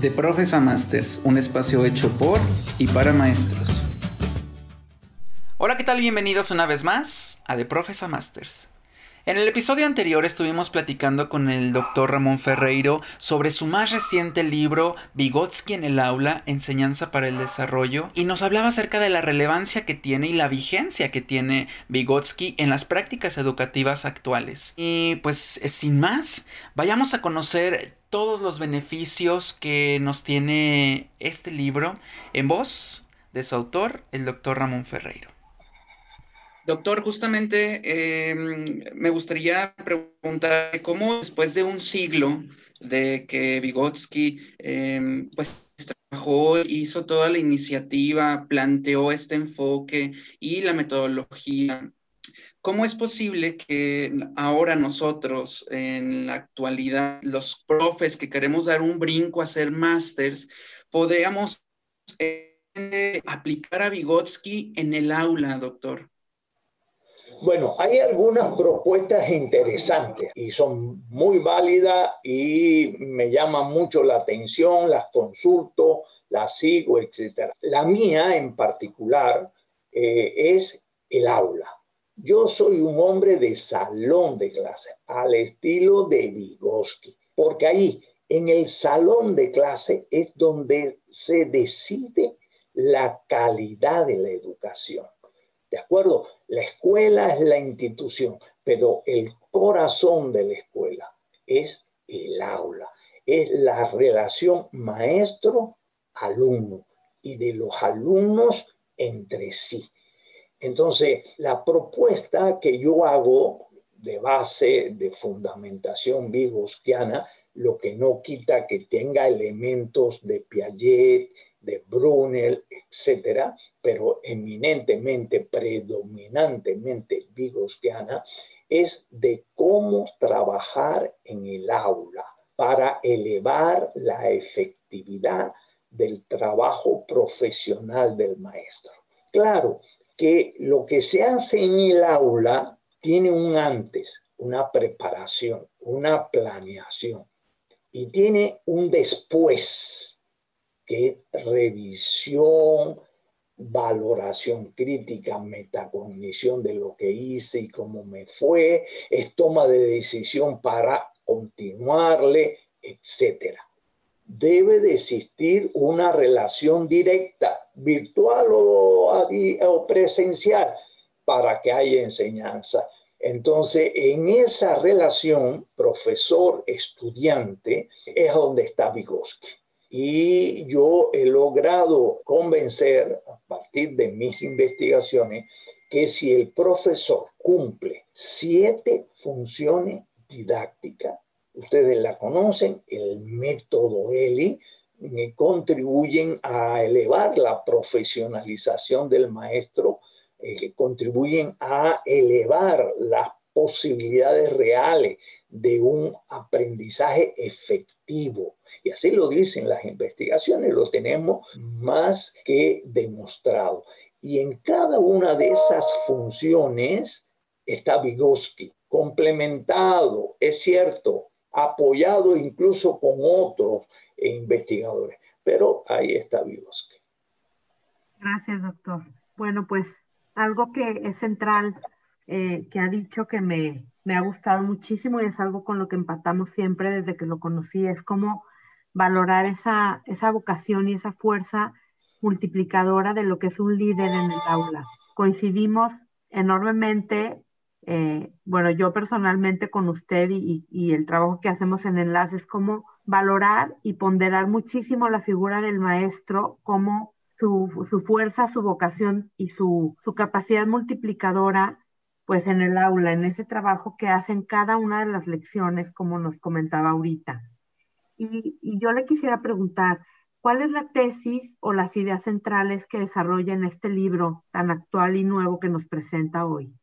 De Profes Masters, un espacio hecho por y para maestros. Hola, ¿qué tal? Bienvenidos una vez más a De Profes Masters. En el episodio anterior estuvimos platicando con el doctor Ramón Ferreiro sobre su más reciente libro Vygotsky en el aula, enseñanza para el desarrollo, y nos hablaba acerca de la relevancia que tiene y la vigencia que tiene Vygotsky en las prácticas educativas actuales. Y pues sin más, vayamos a conocer todos los beneficios que nos tiene este libro en voz de su autor, el doctor Ramón Ferreiro. Doctor, justamente em, me gustaría preguntar cómo después de un siglo de que Vygotsky em, pues trabajó, hizo toda la iniciativa, planteó este enfoque y la metodología ¿Cómo es posible que ahora nosotros, en la actualidad, los profes que queremos dar un brinco a hacer másters, podamos eh, aplicar a Vygotsky en el aula, doctor? Bueno, hay algunas propuestas interesantes y son muy válidas y me llaman mucho la atención, las consulto, las sigo, etc. La mía en particular eh, es el aula yo soy un hombre de salón de clase, al estilo de Vygotsky, porque ahí, en el salón de clase, es donde se decide la calidad de la educación. ¿De acuerdo? La escuela es la institución, pero el corazón de la escuela es el aula, es la relación maestro-alumno y de los alumnos entre sí. Entonces, la propuesta que yo hago de base, de fundamentación vygotskyana, lo que no quita que tenga elementos de Piaget, de Brunel, etcétera, pero eminentemente, predominantemente vygotskyana, es de cómo trabajar en el aula para elevar la efectividad del trabajo profesional del maestro. Claro, que lo que se hace en el aula tiene un antes, una preparación, una planeación y tiene un después, que revisión, valoración crítica, metacognición de lo que hice y cómo me fue, es toma de decisión para continuarle, etcétera debe de existir una relación directa, virtual o, presencial, para que haya enseñanza. Entonces, en esa relación profesor-estudiante es donde está Vygotsky. Y yo he logrado convencer, a partir de mis investigaciones, que si el profesor cumple siete funciones didácticas, ustedes la conocen, el método ELI, eh, contribuyen a elevar la profesionalización del maestro, eh, contribuyen a elevar las posibilidades reales de un aprendizaje efectivo. Y así lo dicen las investigaciones, lo tenemos más que demostrado. Y en cada una de esas funciones está Vygotsky, complementado, es cierto, apoyado incluso con otros investigadores. Pero ahí está Vygotsky. Gracias, doctor. Bueno, pues algo que es central, eh, que ha dicho que me, me ha gustado muchísimo y es algo con lo que empatamos siempre desde que lo conocí, es cómo valorar esa, esa vocación y esa fuerza multiplicadora de lo que es un líder en el aula. Coincidimos enormemente eh, bueno, yo personalmente con usted y, el trabajo que hacemos en enlaces, como valorar y ponderar muchísimo la figura del maestro, como su, fuerza, su vocación y su, capacidad multiplicadora, pues en el aula, en ese trabajo que hacen cada una de las lecciones, como nos comentaba ahorita. Y yo le quisiera preguntar, ¿cuál es la tesis o las ideas centrales que desarrolla en este libro tan actual y nuevo que nos presenta hoy?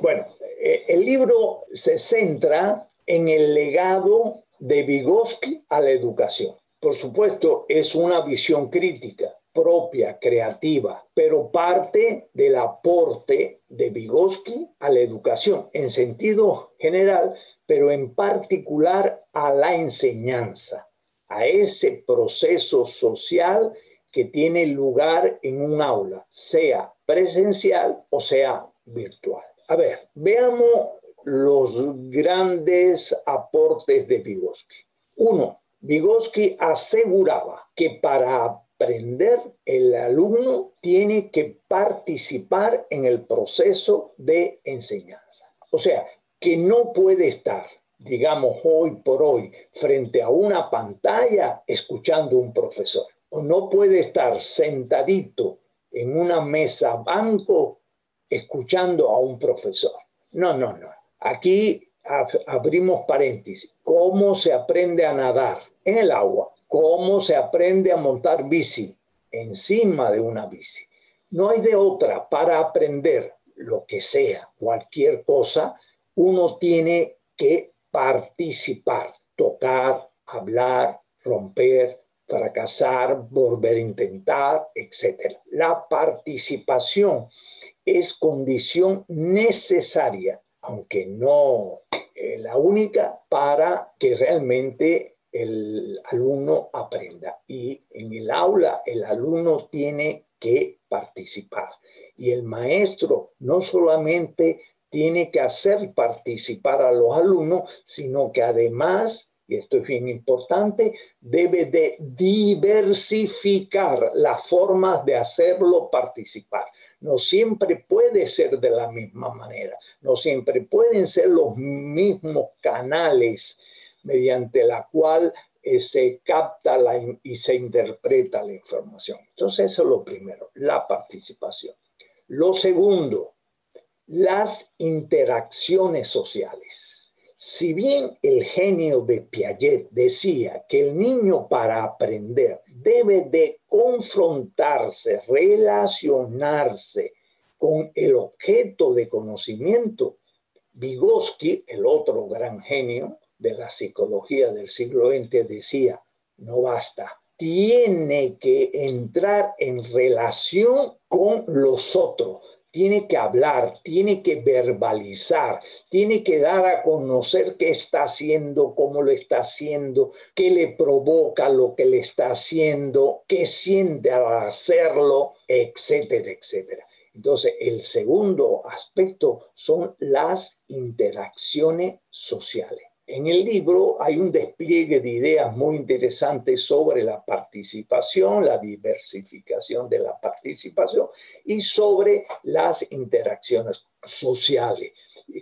Bueno, eh, el libro se centra en el legado de Vygotsky a la educación. Por supuesto, es una visión crítica propia, creativa, pero parte del aporte de Vygotsky a la educación en sentido general, pero en particular a la enseñanza. a ese proceso social que tiene lugar en un aula, sea presencial o sea virtual. A ver, veamos los grandes aportes de Vygotsky. Uno, Vygotsky aseguraba que para aprender el alumno tiene que participar en el proceso de enseñanza. O sea, que no puede estar, digamos, hoy por hoy frente a una pantalla escuchando a un profesor. O no puede estar sentadito en una mesa banco escuchando a un profesor. No, no, no. Aquí abrimos paréntesis. ¿Cómo se aprende a nadar en el agua? ¿Cómo se aprende a montar bici encima de una bici? No hay de otra para aprender lo que sea, cualquier cosa, uno tiene que participar, tocar, hablar, romper, fracasar, volver a intentar, etc. La participación es condición necesaria aunque no eh, la única, para que realmente el alumno aprenda. Y en el aula el alumno tiene que participar. Y el maestro no solamente tiene que hacer participar a los alumnos, sino que además, y esto es bien importante, debe de diversificar las formas de hacerlo participar no siempre puede ser de la misma manera, no siempre pueden ser los mismos canales mediante la cual eh, se capta y se interpreta la información. Entonces eso es lo primero, la participación. Lo segundo, las interacciones sociales. Si bien el genio de Piaget decía que el niño para aprender debe de confrontarse, relacionarse con el objeto de conocimiento, Vygotsky, el otro gran genio de la psicología del siglo XX, decía, no basta, tiene que entrar en relación con los otros, tiene que hablar, tiene que verbalizar, tiene que dar a conocer qué está haciendo, cómo lo está haciendo, qué le provoca lo que le está haciendo, qué siente al hacerlo, etcétera, etcétera. Entonces, el segundo aspecto son las interacciones sociales. En el libro hay un despliegue de ideas muy interesantes sobre la participación, la diversificación de la participación y sobre las interacciones sociales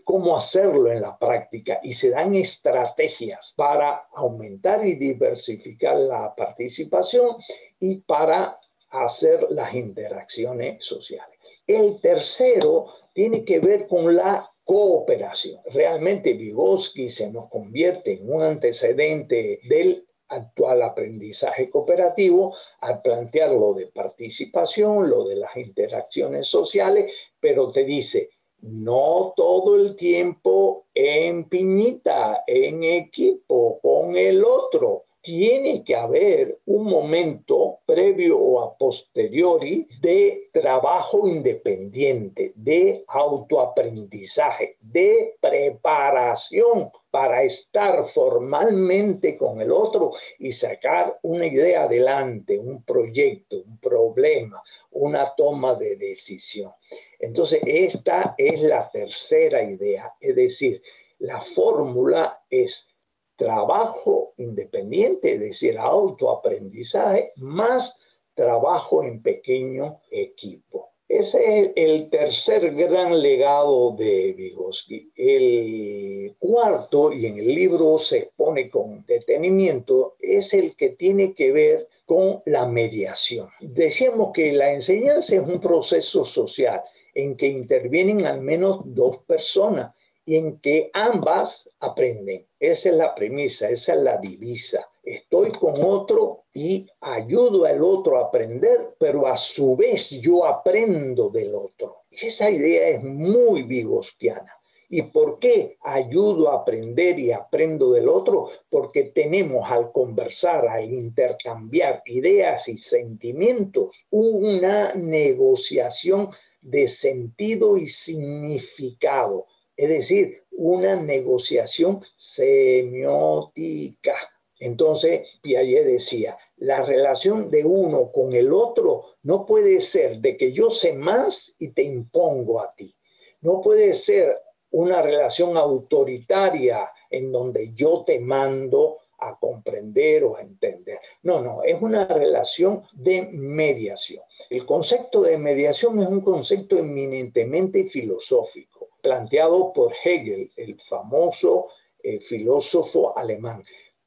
cómo hacerlo en la práctica y se dan estrategias para aumentar y diversificar la participación y para hacer las interacciones sociales. El tercero tiene que ver con la cooperación. Realmente Vygotsky se nos convierte en un antecedente del actual aprendizaje cooperativo al plantear lo de participación, lo de las interacciones sociales, pero te dice, no todo el tiempo en piñita, en equipo, con el otro tiene que haber un momento previo o a posteriori de trabajo independiente, de autoaprendizaje, de preparación para estar formalmente con el otro y sacar una idea adelante, un proyecto, un problema, una toma de decisión. Entonces, esta es la tercera idea, es decir, la fórmula es trabajo independiente, es decir, autoaprendizaje, más trabajo en pequeño equipo. Ese es el tercer gran legado de Vygotsky. El cuarto, y en el libro se expone con detenimiento, es el que tiene que ver con la mediación. Decíamos que la enseñanza es un proceso social en que intervienen al menos dos personas y en que ambas aprenden. Esa es la premisa, esa es la divisa. Estoy con otro y ayudo al otro a aprender, pero a su vez yo aprendo del otro. Esa idea es muy vigosquiana. ¿Y por qué ayudo a aprender y aprendo del otro? Porque tenemos al conversar, al intercambiar ideas y sentimientos, una negociación de sentido y significado es decir, una negociación semiótica. Entonces Piaget decía, la relación de uno con el otro no puede ser de que yo sé más y te impongo a ti. No puede ser una relación autoritaria en donde yo te mando a comprender o a entender. No, no, es una relación de mediación. El concepto de mediación es un concepto eminentemente filosófico, planteado por Hegel, el famoso eh, filósofo alemán.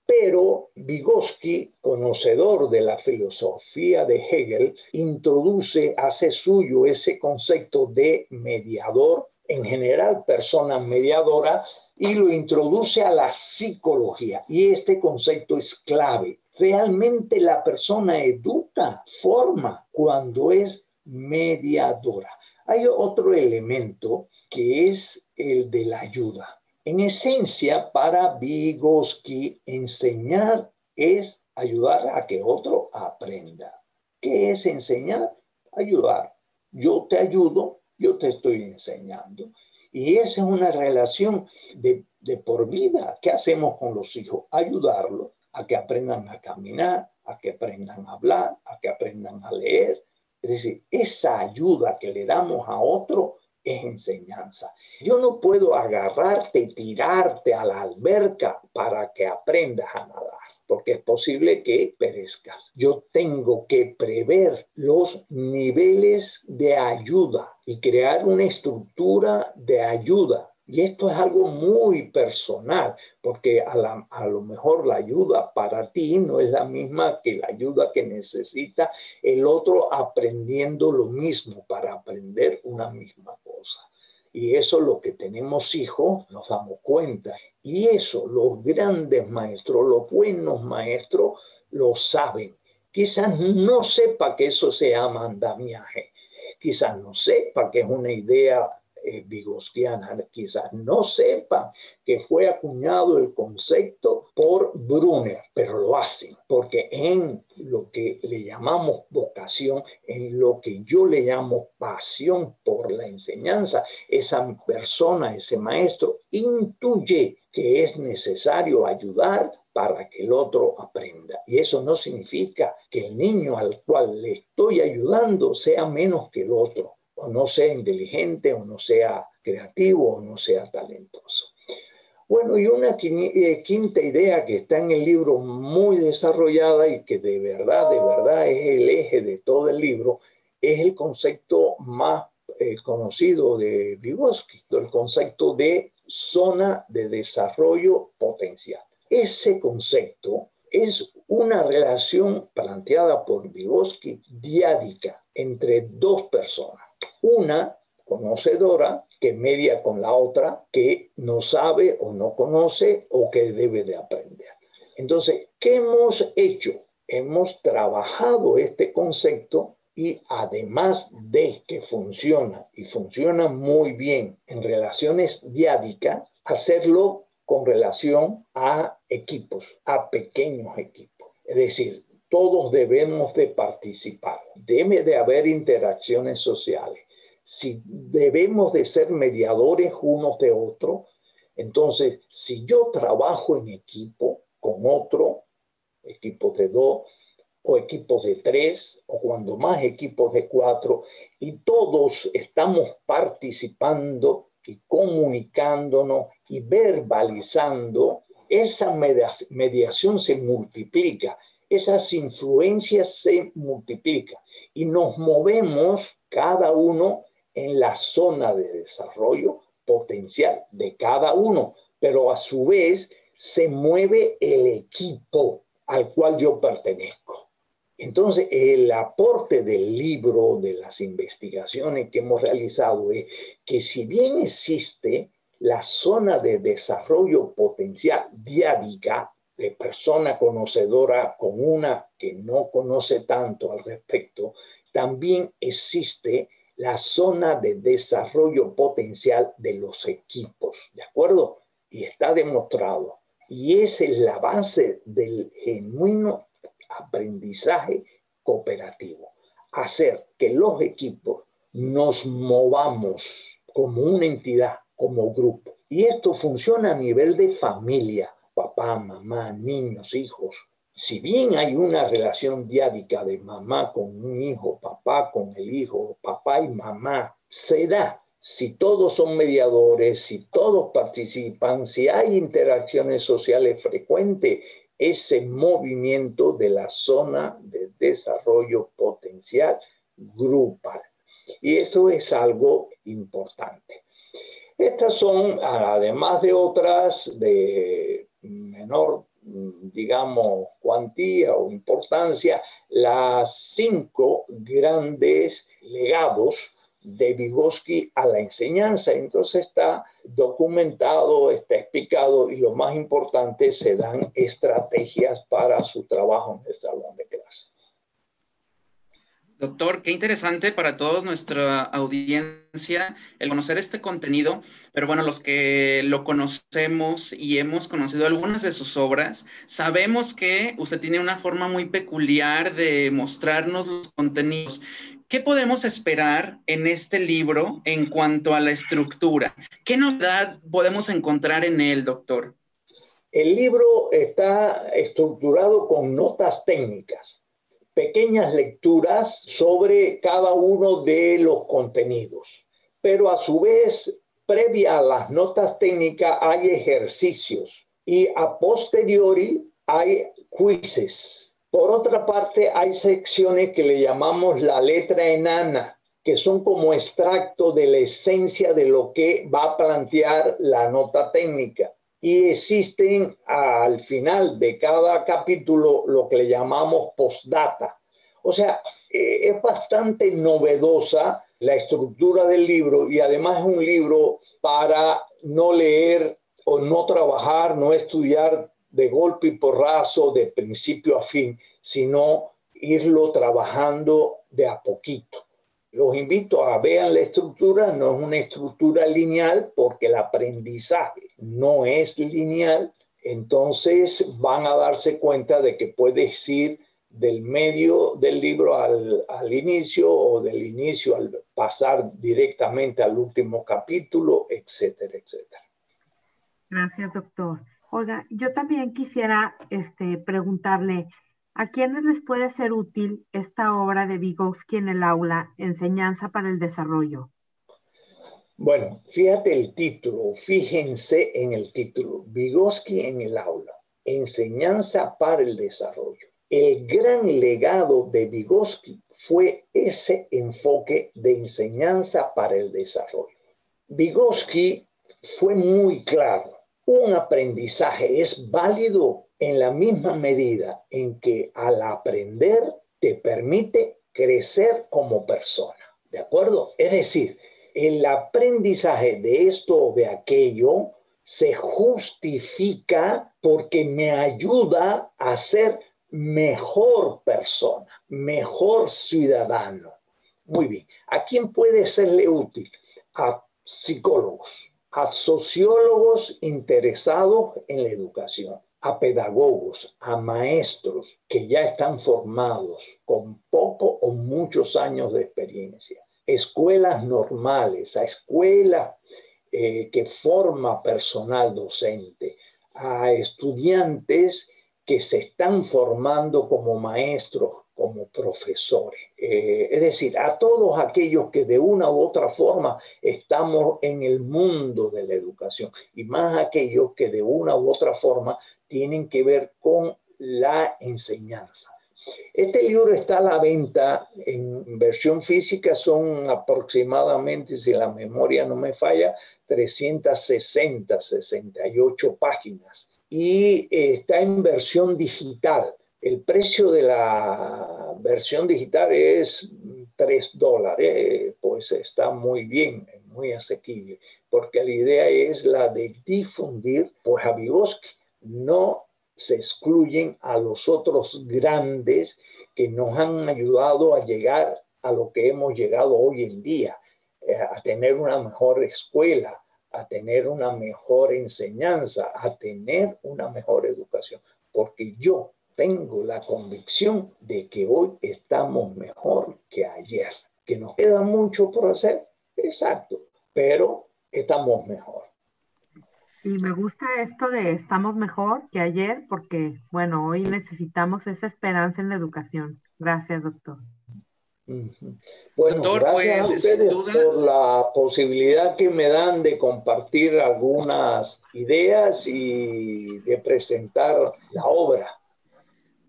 Pero Vygotsky, conocedor de la filosofía de Hegel, introduce, hace suyo ese concepto de mediador, en general persona mediadora, y lo introduce a la psicología. Y este concepto es clave. Realmente la persona educa, forma cuando es mediadora. Hay otro elemento que es el de la ayuda. En esencia, para Vygotsky, enseñar es ayudar a que otro aprenda. ¿Qué es enseñar? Ayudar. Yo te ayudo, yo te estoy enseñando. Y esa es una relación de, de por vida. ¿Qué hacemos con los hijos? Ayudarlos a que aprendan a caminar, a que aprendan a hablar, a que aprendan a leer. Es decir, esa ayuda que le damos a otro es enseñanza. Yo no puedo agarrarte, tirarte a la alberca para que aprendas a nadar, porque es posible que perezcas. Yo tengo que prever los niveles de ayuda y crear una estructura de ayuda y esto es algo muy personal, porque a, lo mejor la ayuda para ti no es la misma que la ayuda que necesita el otro aprendiendo lo mismo para aprender una misma cosa. Y eso lo que tenemos hijos nos damos cuenta. Y eso los grandes maestros, los buenos maestros, lo saben. Quizás no sepa que eso se llama andamiaje. Quizás no sepa que es una idea eh, quizás no sepa que fue acuñado el concepto por Brunner, pero lo hacen, porque en lo que le llamamos vocación, en lo que yo le llamo pasión por la enseñanza, esa persona, ese maestro, intuye que es necesario ayudar para que el otro aprenda. Y eso no significa que el niño al cual le estoy ayudando sea menos que el otro no sea inteligente, o no sea creativo, o no sea talentoso. Bueno, y una eh, quinta idea que está en el libro muy desarrollada y que de verdad, de verdad es el eje de todo el libro, es el concepto más eh, conocido de Vygotsky, el concepto de zona de desarrollo potencial. Ese concepto es una relación planteada por Vygotsky diádica entre dos personas una conocedora que media con la otra que no sabe o no conoce o que debe de aprender. Entonces, ¿qué hemos hecho? Hemos trabajado este concepto y además de que funciona y funciona muy bien en relaciones diádicas, hacerlo con relación a equipos, a pequeños equipos. Es decir, todos debemos de participar, debe de haber interacciones sociales. Si debemos de ser mediadores unos de otros, entonces si yo trabajo en equipo con otro, equipos de dos o equipos de tres o cuando más equipos de cuatro y todos estamos participando y comunicándonos y verbalizando, esa mediación se multiplica, esas influencias se multiplican y nos movemos cada uno en la zona de desarrollo potencial de cada uno, pero a su vez se mueve el equipo al cual yo pertenezco. Entonces, el aporte del libro, de las investigaciones que hemos realizado es que si bien existe la zona de desarrollo potencial diádica de persona conocedora con una que no conoce tanto al respecto, también existe la zona de desarrollo potencial de los equipos, ¿de acuerdo? Y está demostrado. Y esa es la base del genuino aprendizaje cooperativo. Hacer que los equipos nos movamos como una entidad, como grupo. Y esto funciona a nivel de familia, papá, mamá, niños, hijos. Si bien hay una relación diádica de mamá con un hijo, papá con el hijo, papá y mamá, se da si todos son mediadores, si todos participan, si hay interacciones sociales frecuentes, ese movimiento de la zona de desarrollo potencial grupal. Y eso es algo importante. Estas son, además de otras de menor, digamos, cuantía o importancia, las cinco grandes legados de Vygotsky a la enseñanza. Entonces está documentado, está explicado y lo más importante, se dan estrategias para su trabajo en el salón de clase. Doctor, qué interesante para todos nuestra audiencia el conocer este contenido, pero bueno, los que lo conocemos y hemos conocido algunas de sus obras, sabemos que usted tiene una forma muy peculiar de mostrarnos los contenidos. ¿Qué podemos esperar en este libro en cuanto a la estructura? ¿Qué novedad podemos encontrar en él, doctor? El libro está estructurado con notas técnicas pequeñas lecturas sobre cada uno de los contenidos, pero a su vez, previa a las notas técnicas hay ejercicios y a posteriori hay quizzes. Por otra parte, hay secciones que le llamamos la letra enana, que son como extracto de la esencia de lo que va a plantear la nota técnica y existen al final de cada capítulo lo que le llamamos postdata. O sea, eh, es bastante novedosa la estructura del libro y además es un libro para no leer o no trabajar, no estudiar de golpe y porrazo, de principio a fin, sino irlo trabajando de a poquito. Los invito a vean la estructura, no es una estructura lineal porque el aprendizaje no es lineal, entonces van a darse cuenta de que puedes ir del medio del libro al, al, inicio o del inicio al pasar directamente al último capítulo, etcétera, etcétera. Gracias, doctor. Oiga, yo también quisiera este, preguntarle, ¿a quiénes les puede ser útil esta obra de Vygotsky en el aula, Enseñanza para el Desarrollo? Bueno, fíjate el título, fíjense en el título, Vygotsky en el aula, enseñanza para el desarrollo. El gran legado de Vygotsky fue ese enfoque de enseñanza para el desarrollo. Vygotsky fue muy claro, un aprendizaje es válido en la misma medida en que al aprender te permite crecer como persona. ¿De acuerdo? Es decir, el aprendizaje de esto o de aquello se justifica porque me ayuda a ser mejor persona, mejor ciudadano. Muy bien. ¿A quién puede serle útil? A psicólogos, a sociólogos interesados en la educación, a pedagogos, a maestros que ya están formados con poco o muchos años de experiencia escuelas normales, a escuelas eh, que forma personal docente, a estudiantes que se están formando como maestros, como profesores. Eh, es decir, a todos aquellos que de una u otra forma estamos en el mundo de la educación y más aquellos que de una u otra forma tienen que ver con la enseñanza. Este libro está a la venta en versión física, son aproximadamente, si la memoria no me falla, 360, 68 páginas. Y está en versión digital. El precio de la versión digital es 3 dólares, pues está muy bien, muy asequible, porque la idea es la de difundir, pues a Vygotsky no se excluyen a los otros grandes que nos han ayudado a llegar a lo que hemos llegado hoy en día, eh, a tener una mejor escuela, a tener una mejor enseñanza, a tener una mejor educación, porque yo la convicción de que hoy estamos mejor que ayer, que nos queda mucho por hacer, exacto, pero estamos mejor. Y me gusta esto de estamos mejor que ayer porque, bueno, hoy necesitamos esa esperanza en la educación. Gracias, doctor. Bueno, gracias a pues, por la posibilidad que me dan de compartir algunas ideas y de presentar la obra.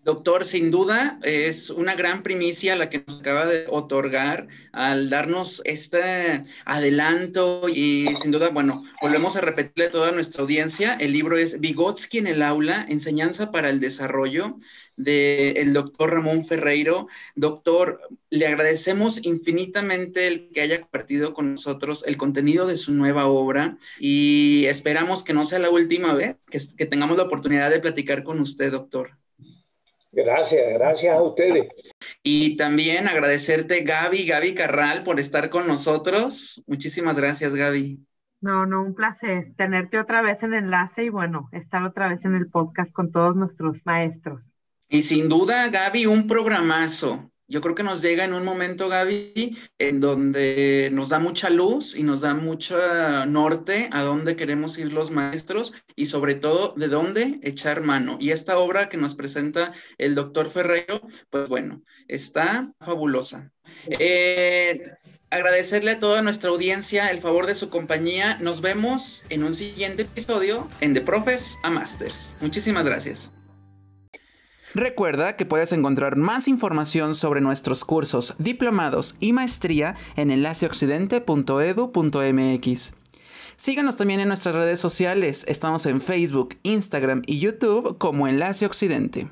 Doctor, sin duda es una gran primicia la que nos acaba de otorgar al darnos este adelanto y sin duda, bueno, volvemos a repetirle a toda nuestra audiencia, el libro es Vygotsky en el aula, enseñanza para el desarrollo del doctor Ramón Ferreiro. Doctor, le agradecemos infinitamente el que haya compartido con nosotros el contenido de su nueva obra y esperamos que no sea la última vez que tengamos la oportunidad de platicar con usted, doctor. Gracias, gracias a ustedes. Y también agradecerte, Gaby, Gaby Carral, por estar con nosotros. Muchísimas gracias, Gaby. No, no, un placer tenerte otra vez en enlace y bueno, estar otra vez en el podcast con todos nuestros maestros. Y sin duda, Gaby, un programazo. Yo creo que nos llega en un momento, Gaby, en donde nos da mucha luz y nos da mucho norte a dónde queremos ir los maestros y sobre todo de dónde echar mano. Y esta obra que nos presenta el doctor Ferrero, pues bueno, está fabulosa. Eh, agradecerle a toda nuestra audiencia el favor de su compañía. Nos vemos en un siguiente episodio en The Profes a Masters. Muchísimas gracias. Recuerda que puedes encontrar más información sobre nuestros cursos, diplomados y maestría en enlaceoccidente.edu.mx. Síganos también en nuestras redes sociales, estamos en Facebook, Instagram y YouTube como Enlace Occidente.